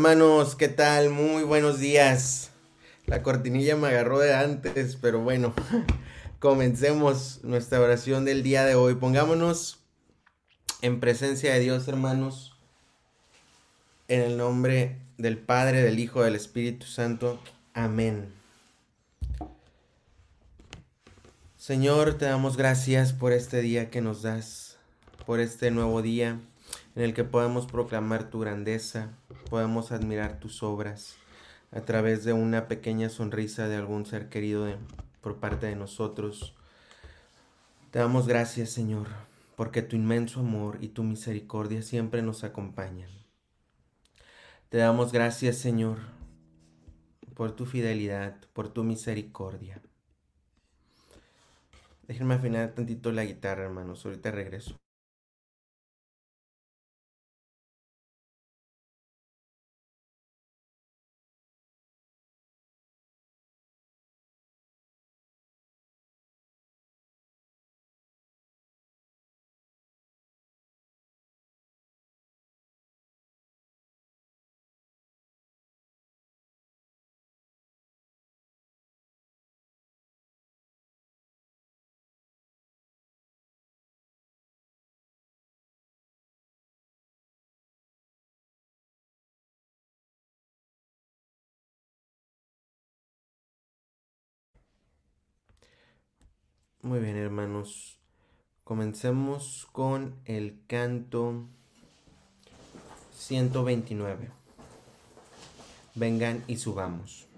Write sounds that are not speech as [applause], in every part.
Hermanos, ¿qué tal? Muy buenos días. La cortinilla me agarró de antes, pero bueno, [laughs] comencemos nuestra oración del día de hoy. Pongámonos en presencia de Dios, hermanos, en el nombre del Padre, del Hijo, del Espíritu Santo. Amén. Señor, te damos gracias por este día que nos das, por este nuevo día en el que podemos proclamar tu grandeza, podemos admirar tus obras a través de una pequeña sonrisa de algún ser querido por parte de nosotros. Te damos gracias, Señor, porque tu inmenso amor y tu misericordia siempre nos acompañan. Te damos gracias, Señor, por tu fidelidad, por tu misericordia. Déjenme afinar tantito la guitarra, hermanos. Ahorita regreso. Muy bien, hermanos. Comencemos con el canto 129. Vengan y subamos.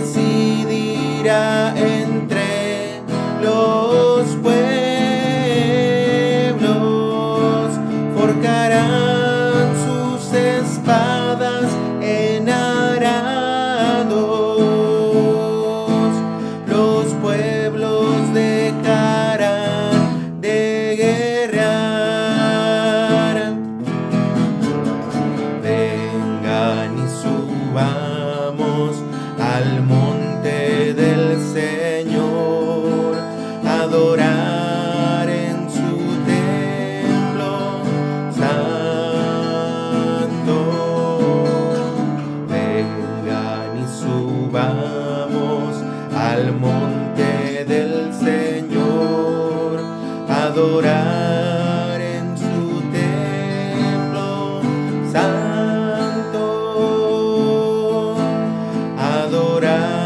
decidirá adorar.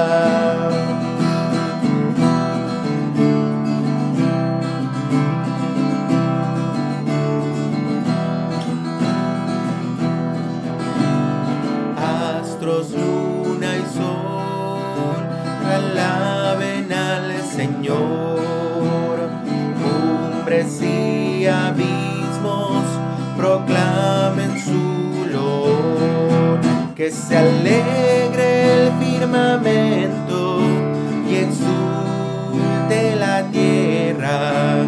Que se alegre el firmamento y exulte la tierra.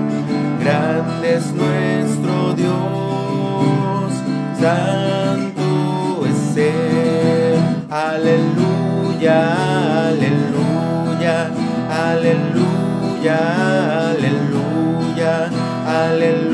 Grande es nuestro Dios, santo es Él. Aleluya, aleluya, aleluya, aleluya, aleluya,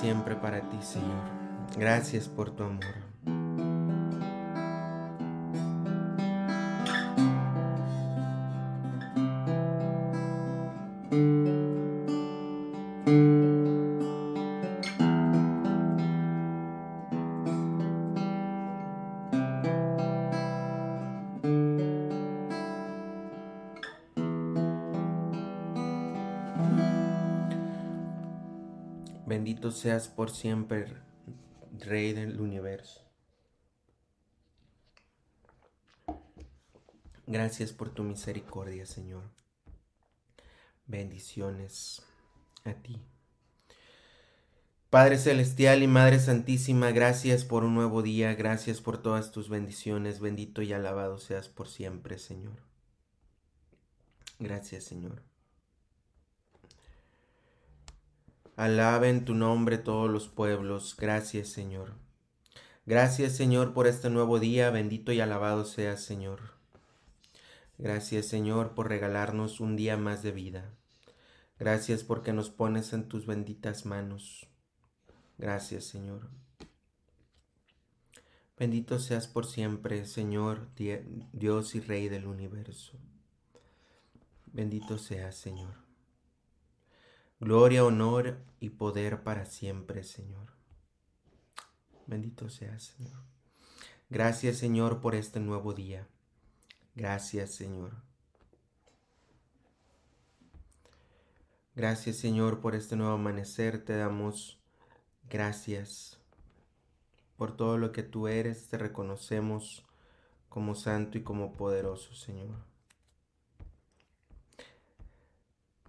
siempre para ti, Señor. Gracias por tu amor. Seas por siempre, Rey del universo. Gracias por tu misericordia, Señor. Bendiciones a ti. Padre Celestial y Madre Santísima, gracias por un nuevo día, gracias por todas tus bendiciones, bendito y alabado seas por siempre, Señor. Gracias, Señor. Alaben tu nombre todos los pueblos. Gracias, Señor. Gracias, Señor, por este nuevo día. Bendito y alabado seas, Señor. Gracias, Señor, por regalarnos un día más de vida. Gracias porque nos pones en tus benditas manos. Gracias, Señor. Bendito seas por siempre, Señor, Dios y Rey del universo. Bendito seas, Señor. Gloria, honor y poder para siempre, Señor. Bendito seas, Señor. Gracias Señor por este nuevo día. Gracias Señor. Gracias Señor por este nuevo amanecer. Te damos gracias por todo lo que tú eres. Te reconocemos como santo y como poderoso Señor.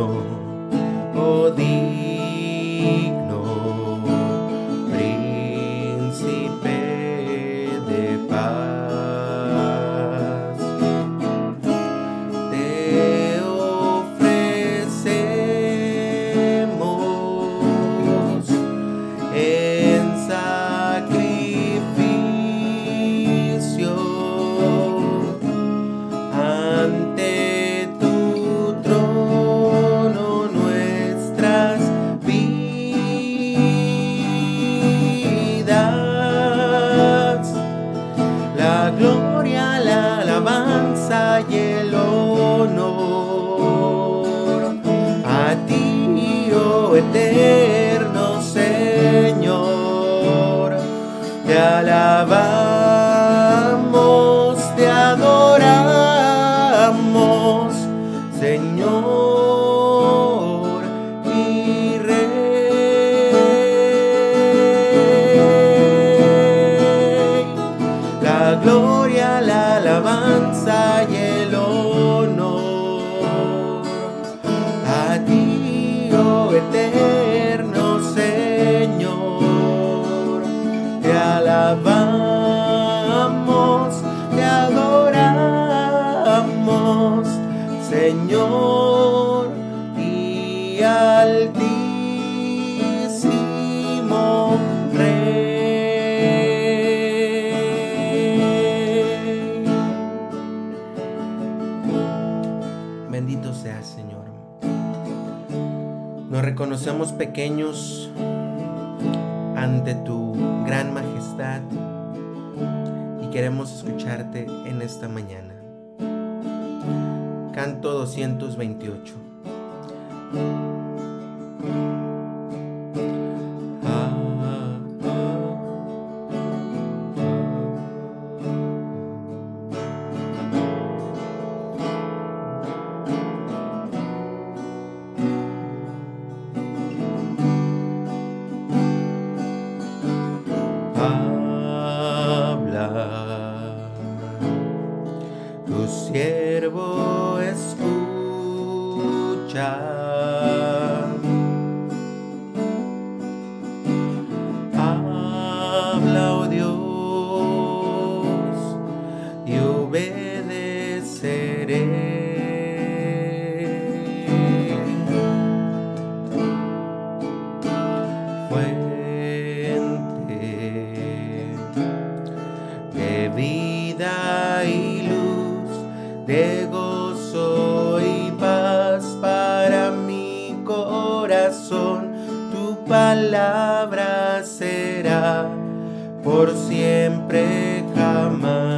Lord. Oh, thee pequeños ante tu gran majestad y queremos escucharte en esta mañana. Canto 228. palabra será por siempre jamás.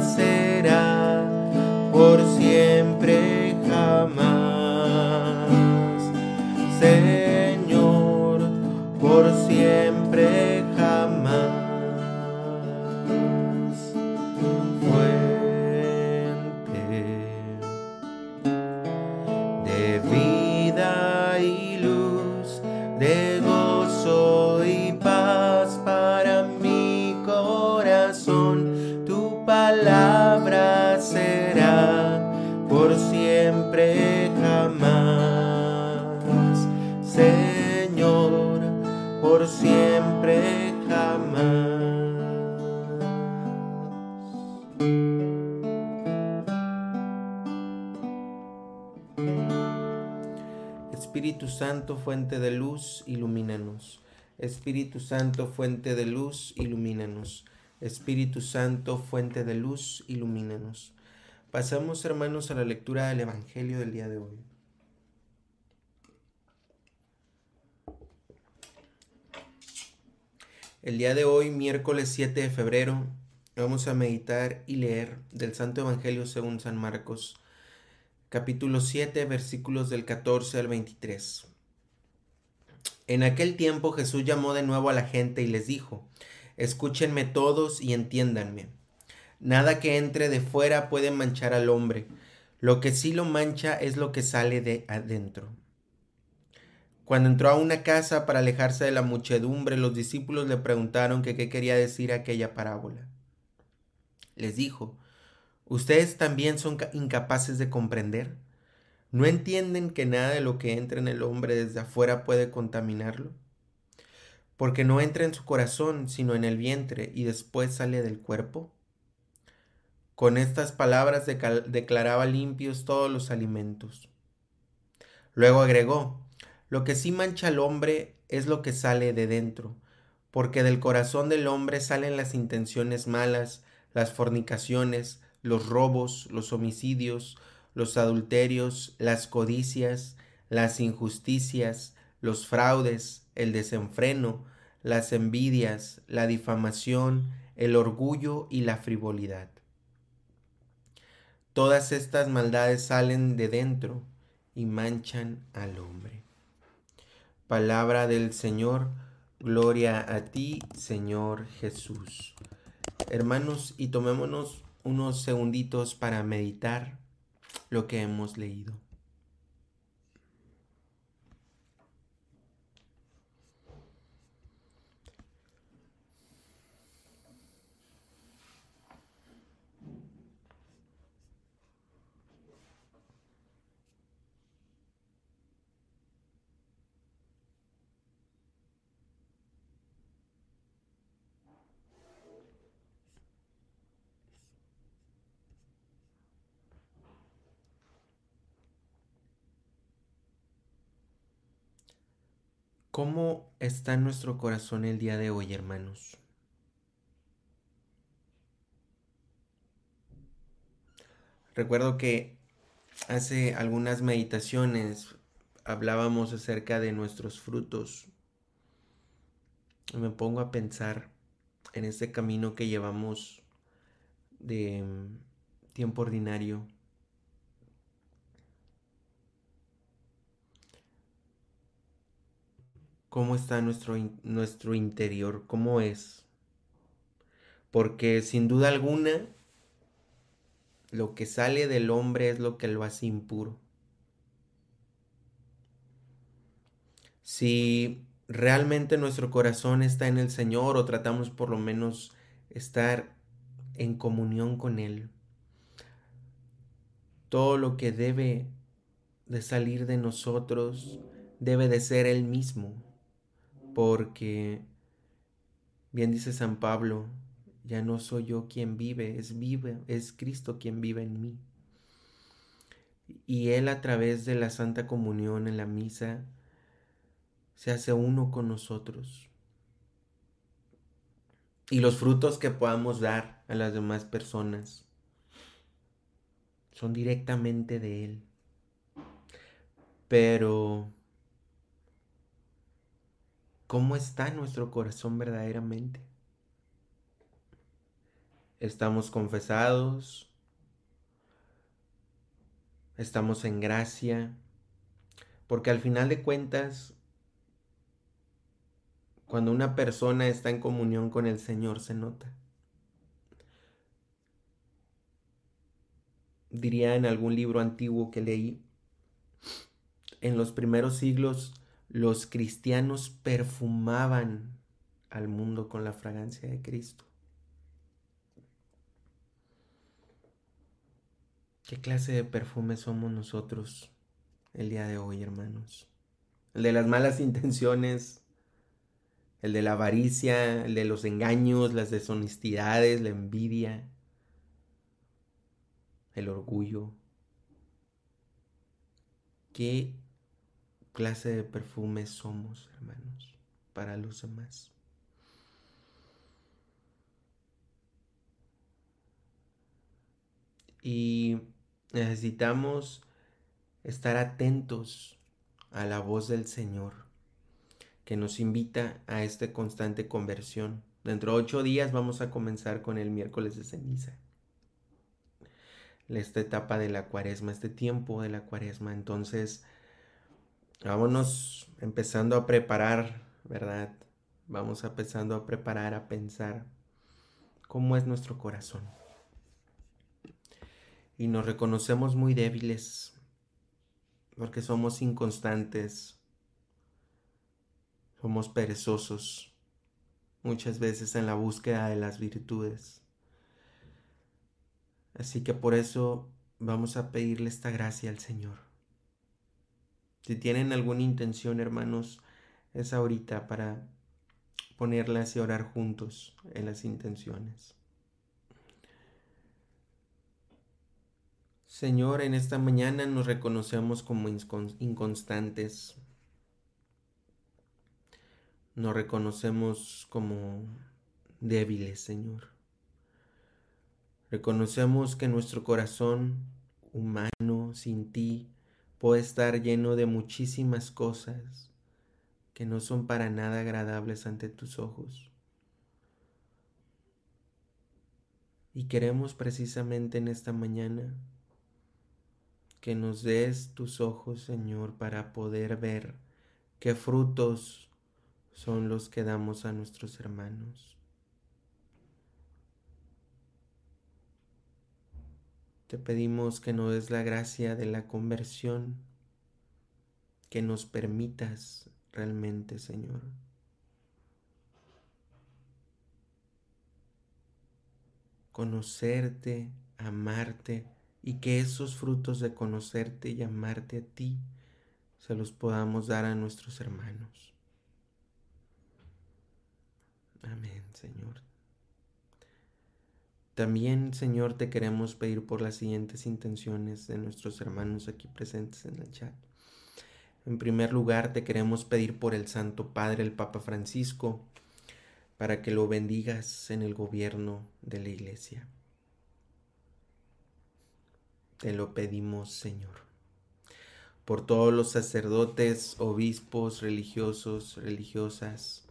Espíritu fuente de luz, ilumínanos. Espíritu Santo, fuente de luz, ilumínanos. Espíritu Santo, fuente de luz, ilumínanos. Pasamos, hermanos, a la lectura del Evangelio del día de hoy. El día de hoy, miércoles 7 de febrero, vamos a meditar y leer del Santo Evangelio según San Marcos, capítulo 7, versículos del 14 al 23. En aquel tiempo Jesús llamó de nuevo a la gente y les dijo, Escúchenme todos y entiéndanme. Nada que entre de fuera puede manchar al hombre, lo que sí lo mancha es lo que sale de adentro. Cuando entró a una casa para alejarse de la muchedumbre, los discípulos le preguntaron qué quería decir aquella parábola. Les dijo, ¿ustedes también son incapaces de comprender? ¿No entienden que nada de lo que entra en el hombre desde afuera puede contaminarlo? Porque no entra en su corazón, sino en el vientre, y después sale del cuerpo. Con estas palabras declaraba limpios todos los alimentos. Luego agregó, lo que sí mancha al hombre es lo que sale de dentro, porque del corazón del hombre salen las intenciones malas, las fornicaciones, los robos, los homicidios, los adulterios, las codicias, las injusticias, los fraudes, el desenfreno, las envidias, la difamación, el orgullo y la frivolidad. Todas estas maldades salen de dentro y manchan al hombre. Palabra del Señor, gloria a ti, Señor Jesús. Hermanos, y tomémonos unos segunditos para meditar lo que hemos leído. ¿Cómo está nuestro corazón el día de hoy, hermanos? Recuerdo que hace algunas meditaciones hablábamos acerca de nuestros frutos. Me pongo a pensar en este camino que llevamos de tiempo ordinario cómo está nuestro, nuestro interior, cómo es. Porque sin duda alguna, lo que sale del hombre es lo que lo hace impuro. Si realmente nuestro corazón está en el Señor o tratamos por lo menos estar en comunión con Él, todo lo que debe de salir de nosotros debe de ser Él mismo, porque, bien dice San Pablo, ya no soy yo quien vive, es vive, es Cristo quien vive en mí. Y Él a través de la Santa Comunión en la misa se hace uno con nosotros. Y los frutos que podamos dar a las demás personas son directamente de Él. Pero, ¿cómo está nuestro corazón verdaderamente? Estamos confesados, estamos en gracia, porque al final de cuentas, cuando una persona está en comunión con el Señor se nota. diría en algún libro antiguo que leí, en los primeros siglos los cristianos perfumaban al mundo con la fragancia de Cristo. ¿Qué clase de perfume somos nosotros el día de hoy, hermanos? El de las malas intenciones, el de la avaricia, el de los engaños, las deshonestidades, la envidia, el orgullo. ¿Qué clase de perfume somos, hermanos, para los demás? Y necesitamos estar atentos a la voz del Señor que nos invita a esta constante conversión. Dentro de ocho días vamos a comenzar con el miércoles de ceniza esta etapa de la cuaresma, este tiempo de la cuaresma. Entonces, vámonos empezando a preparar, ¿verdad? Vamos empezando a preparar, a pensar cómo es nuestro corazón. Y nos reconocemos muy débiles porque somos inconstantes, somos perezosos muchas veces en la búsqueda de las virtudes. Así que por eso vamos a pedirle esta gracia al Señor. Si tienen alguna intención, hermanos, es ahorita para ponerlas y orar juntos en las intenciones. Señor, en esta mañana nos reconocemos como inconstantes. Nos reconocemos como débiles, Señor. Reconocemos que nuestro corazón humano sin ti puede estar lleno de muchísimas cosas que no son para nada agradables ante tus ojos. Y queremos precisamente en esta mañana que nos des tus ojos, Señor, para poder ver qué frutos son los que damos a nuestros hermanos. Te pedimos que nos des la gracia de la conversión, que nos permitas realmente, Señor. Conocerte, amarte y que esos frutos de conocerte y amarte a ti se los podamos dar a nuestros hermanos. Amén, Señor. También, Señor, te queremos pedir por las siguientes intenciones de nuestros hermanos aquí presentes en el chat. En primer lugar, te queremos pedir por el Santo Padre, el Papa Francisco, para que lo bendigas en el gobierno de la Iglesia. Te lo pedimos, Señor. Por todos los sacerdotes, obispos, religiosos, religiosas,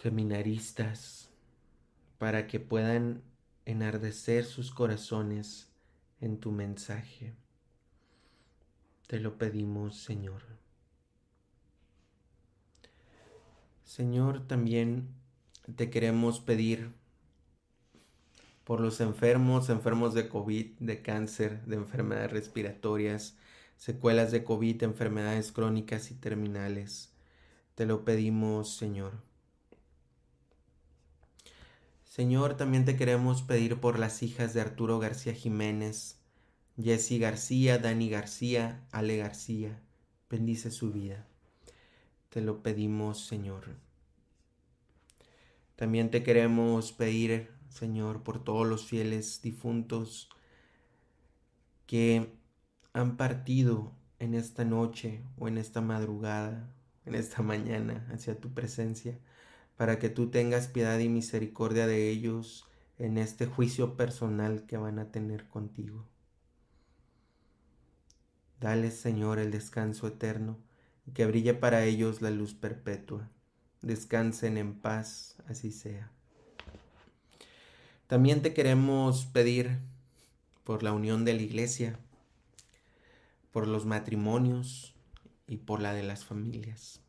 seminaristas, para que puedan enardecer sus corazones en tu mensaje. Te lo pedimos, Señor. Señor, también te queremos pedir por los enfermos, enfermos de COVID, de cáncer, de enfermedades respiratorias, secuelas de COVID, enfermedades crónicas y terminales. Te lo pedimos, Señor. Señor, también te queremos pedir por las hijas de Arturo García Jiménez, Jessy García, Dani García, Ale García. Bendice su vida. Te lo pedimos, Señor. También te queremos pedir, Señor, por todos los fieles difuntos que han partido en esta noche o en esta madrugada, en esta mañana hacia tu presencia, para que tú tengas piedad y misericordia de ellos en este juicio personal que van a tener contigo. Dale, Señor, el descanso eterno y que brille para ellos la luz perpetua. Descansen en paz, así sea. También te queremos pedir por la unión de la iglesia, por los matrimonios y por la de las familias.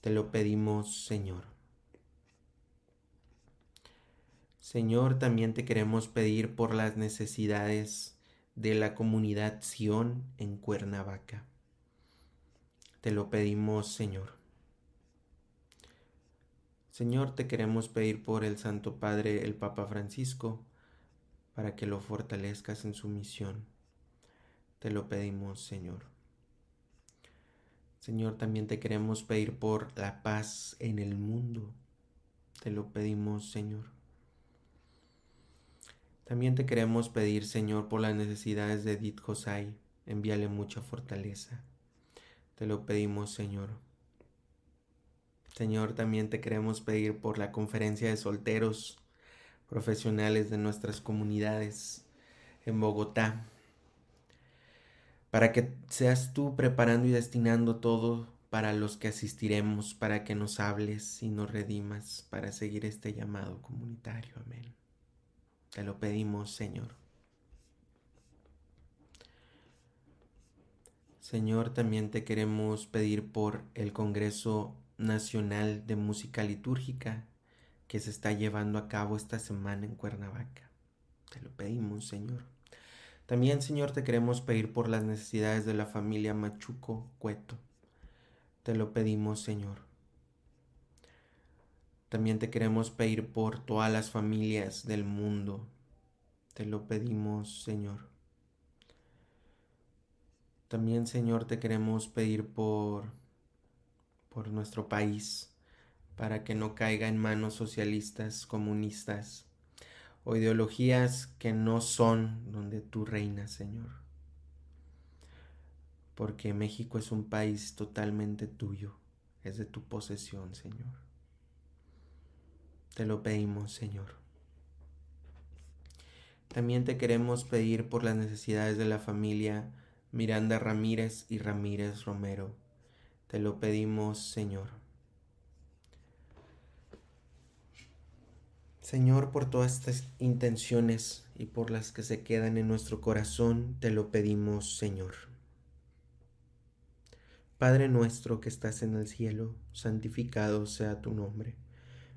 Te lo pedimos, Señor. Señor, también te queremos pedir por las necesidades de la comunidad Sion en Cuernavaca. Te lo pedimos, Señor. Señor, te queremos pedir por el Santo Padre, el Papa Francisco, para que lo fortalezcas en su misión. Te lo pedimos, Señor. Señor, también te queremos pedir por la paz en el mundo. Te lo pedimos, Señor. También te queremos pedir, Señor, por las necesidades de Edith Josai. Envíale mucha fortaleza. Te lo pedimos, Señor. Señor, también te queremos pedir por la conferencia de solteros profesionales de nuestras comunidades en Bogotá, para que seas tú preparando y destinando todo para los que asistiremos, para que nos hables y nos redimas para seguir este llamado comunitario. Amén. Te lo pedimos, Señor. Señor, también te queremos pedir por el Congreso Nacional de Música Litúrgica que se está llevando a cabo esta semana en Cuernavaca. Te lo pedimos, Señor. También, Señor, te queremos pedir por las necesidades de la familia Machuco Cueto. Te lo pedimos, Señor. También te queremos pedir por todas las familias del mundo. Te lo pedimos, Señor. También, Señor, te queremos pedir por por nuestro país para que no caiga en manos socialistas, comunistas o ideologías que no son donde tú reinas, Señor. Porque México es un país totalmente tuyo, es de tu posesión, Señor. Te lo pedimos, Señor. También te queremos pedir por las necesidades de la familia Miranda Ramírez y Ramírez Romero. Te lo pedimos, Señor. Señor, por todas estas intenciones y por las que se quedan en nuestro corazón, te lo pedimos, Señor. Padre nuestro que estás en el cielo, santificado sea tu nombre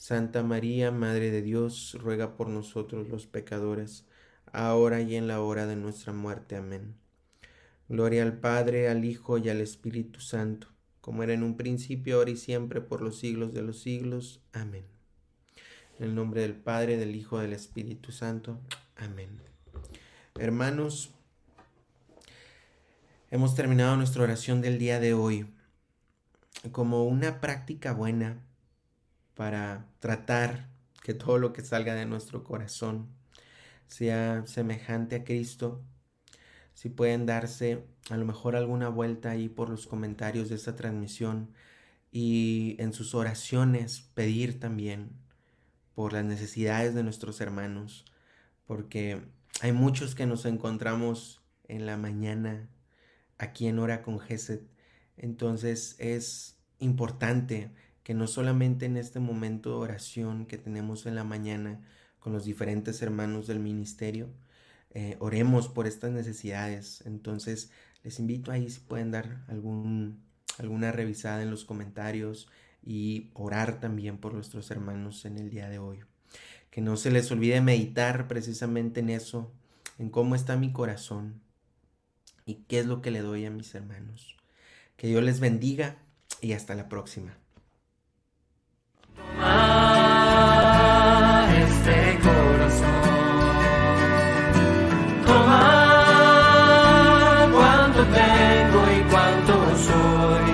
Santa María, Madre de Dios, ruega por nosotros los pecadores, ahora y en la hora de nuestra muerte. Amén. Gloria al Padre, al Hijo y al Espíritu Santo, como era en un principio, ahora y siempre, por los siglos de los siglos. Amén. En el nombre del Padre, del Hijo del Espíritu Santo. Amén. Hermanos, hemos terminado nuestra oración del día de hoy. Como una práctica buena, para tratar que todo lo que salga de nuestro corazón sea semejante a Cristo. Si pueden darse a lo mejor alguna vuelta ahí por los comentarios de esta transmisión y en sus oraciones pedir también por las necesidades de nuestros hermanos, porque Hay muchos que nos encontramos en la mañana aquí en Hora con Geset. Entonces es importante que no solamente en este momento de oración que tenemos en la mañana con los diferentes hermanos del ministerio, eh, oremos por estas necesidades. Entonces les invito ahí si pueden dar alguna revisada en los comentarios y orar también por nuestros hermanos en el día de hoy. Que no se les olvide meditar precisamente en eso, en cómo está mi corazón y qué es lo que le doy a mis hermanos. Que Dios les bendiga y hasta la próxima.